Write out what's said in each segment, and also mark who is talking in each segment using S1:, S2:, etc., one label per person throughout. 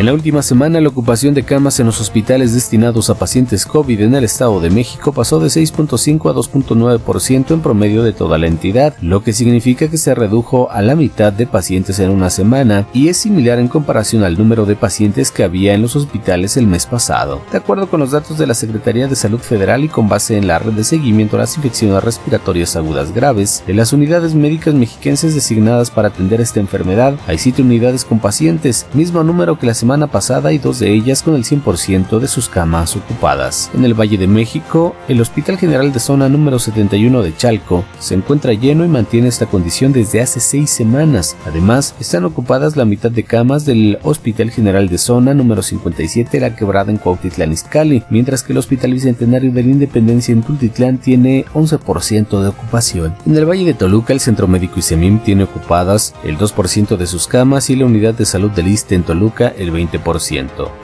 S1: En la última semana, la ocupación de camas en los hospitales destinados a pacientes COVID en el Estado de México pasó de 6.5 a 2.9% en promedio de toda la entidad, lo que significa que se redujo a la mitad de pacientes en una semana y es similar en comparación al número de pacientes que había en los hospitales el mes pasado. De acuerdo con los datos de la Secretaría de Salud Federal y con base en la red de seguimiento a las infecciones respiratorias agudas graves, de las unidades médicas mexiquenses designadas para atender esta enfermedad, hay 7 unidades con pacientes, mismo número que la semana semana pasada y dos de ellas con el 100% de sus camas ocupadas. En el Valle de México, el Hospital General de Zona número 71 de Chalco se encuentra lleno y mantiene esta condición desde hace seis semanas. Además, están ocupadas la mitad de camas del Hospital General de Zona número 57 La Quebrada en Cuautitlán Izcalli, mientras que el Hospital Bicentenario de la Independencia en Tultitlán tiene 11% de ocupación. En el Valle de Toluca, el Centro Médico ISEMIM tiene ocupadas el 2% de sus camas y la Unidad de Salud del ISTE en Toluca el 20%.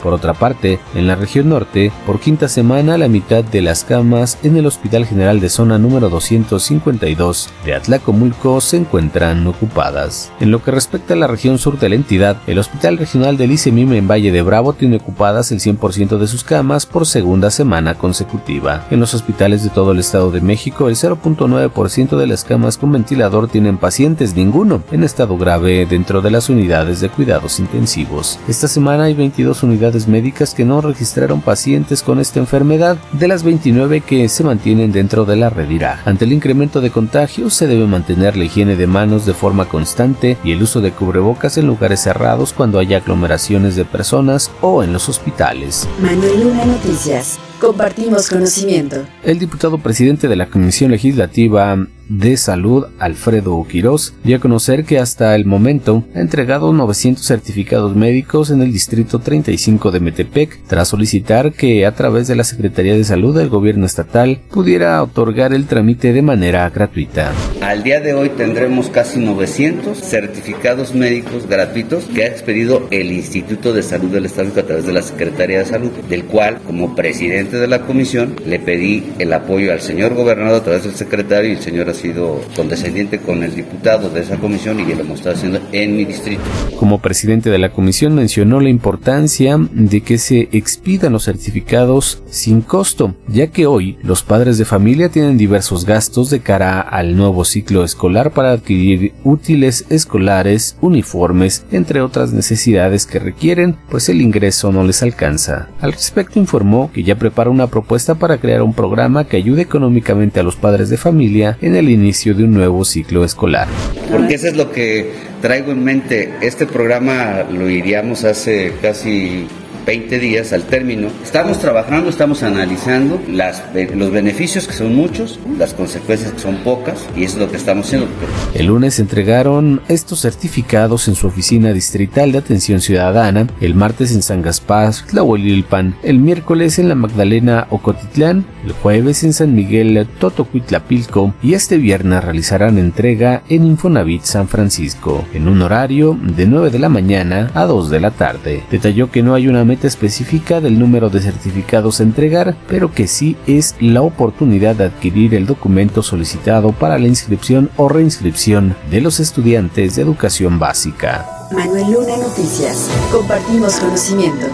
S1: Por otra parte, en la región norte, por quinta semana la mitad de las camas en el Hospital General de Zona número 252 de Atlacomulco se encuentran ocupadas. En lo que respecta a la región sur de la entidad, el Hospital Regional del ICEMIM en Valle de Bravo tiene ocupadas el 100% de sus camas por segunda semana consecutiva. En los hospitales de todo el Estado de México, el 0.9% de las camas con ventilador tienen pacientes ninguno en estado grave dentro de las unidades de cuidados intensivos. Esta semana hay 22 unidades médicas que no registraron pacientes con esta enfermedad, de las 29 que se mantienen dentro de la red IRA. Ante el incremento de contagios, se debe mantener la higiene de manos de forma constante y el uso de cubrebocas en lugares cerrados cuando haya aglomeraciones de personas o en los hospitales.
S2: Manuel Luna Noticias. Compartimos conocimiento.
S1: El diputado presidente de la Comisión Legislativa de Salud, Alfredo Quirós, dio a conocer que hasta el momento ha entregado 900 certificados médicos en el Distrito 35 de Metepec, tras solicitar que a través de la Secretaría de Salud del Gobierno Estatal pudiera otorgar el trámite de manera gratuita.
S3: Al día de hoy tendremos casi 900 certificados médicos gratuitos que ha expedido el Instituto de Salud del Estado a través de la Secretaría de Salud, del cual, como presidente de la comisión, le pedí el apoyo al señor gobernador a través del secretario y el señor sido condescendiente con el diputado de esa comisión y lo hemos estado haciendo en mi distrito.
S1: Como presidente de la comisión mencionó la importancia de que se expidan los certificados sin costo, ya que hoy los padres de familia tienen diversos gastos de cara al nuevo ciclo escolar para adquirir útiles escolares, uniformes, entre otras necesidades que requieren, pues el ingreso no les alcanza. Al respecto informó que ya prepara una propuesta para crear un programa que ayude económicamente a los padres de familia en el inicio de un nuevo ciclo escolar.
S3: Porque eso es lo que traigo en mente. Este programa lo iríamos hace casi 20 días al término. Estamos trabajando, estamos analizando las, los beneficios que son muchos, las consecuencias que son pocas y eso es lo que estamos haciendo.
S1: El lunes entregaron estos certificados en su oficina distrital de atención ciudadana, el martes en San Gaspar, Tlahuelilpan, el miércoles en la Magdalena Ocotitlán, el jueves en San Miguel Totocuitlapilco y este viernes realizarán entrega en Infonavit San Francisco, en un horario de 9 de la mañana a 2 de la tarde. Detalló que no hay una meta específica del número de certificados a entregar, pero que sí es la oportunidad de adquirir el documento solicitado para la inscripción o reinscripción de los estudiantes de educación básica.
S2: Manuel Luna Noticias. Compartimos conocimiento.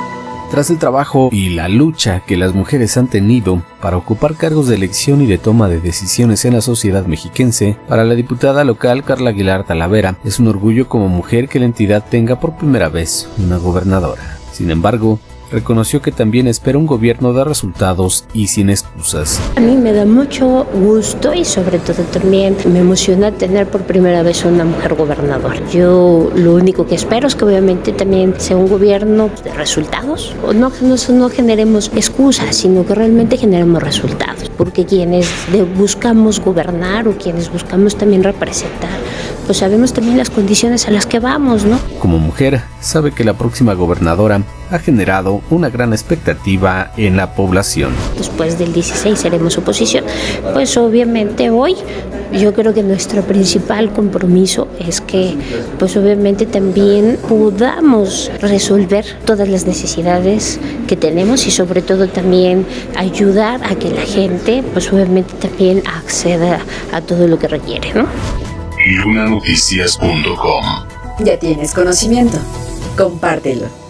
S1: Tras el trabajo y la lucha que las mujeres han tenido para ocupar cargos de elección y de toma de decisiones en la sociedad mexiquense, para la diputada local Carla Aguilar Talavera es un orgullo como mujer que la entidad tenga por primera vez una gobernadora. Sin embargo, reconoció que también espera un gobierno de resultados y sin excusas.
S4: A mí me da mucho gusto y sobre todo también me emociona tener por primera vez una mujer gobernadora. Yo lo único que espero es que obviamente también sea un gobierno de resultados. No, no, no generemos excusas, sino que realmente generemos resultados. Porque quienes buscamos gobernar o quienes buscamos también representar, pues sabemos también las condiciones a las que vamos, ¿no?
S1: Como mujer, sabe que la próxima gobernadora ha generado una gran expectativa en la población.
S4: Después del 16 seremos oposición. Pues obviamente hoy yo creo que nuestro principal compromiso es que pues obviamente también podamos resolver todas las necesidades que tenemos y sobre todo también ayudar a que la gente pues obviamente también acceda a todo lo que requiere, ¿no?
S5: lunanoticias.com
S2: Ya tienes conocimiento. Compártelo.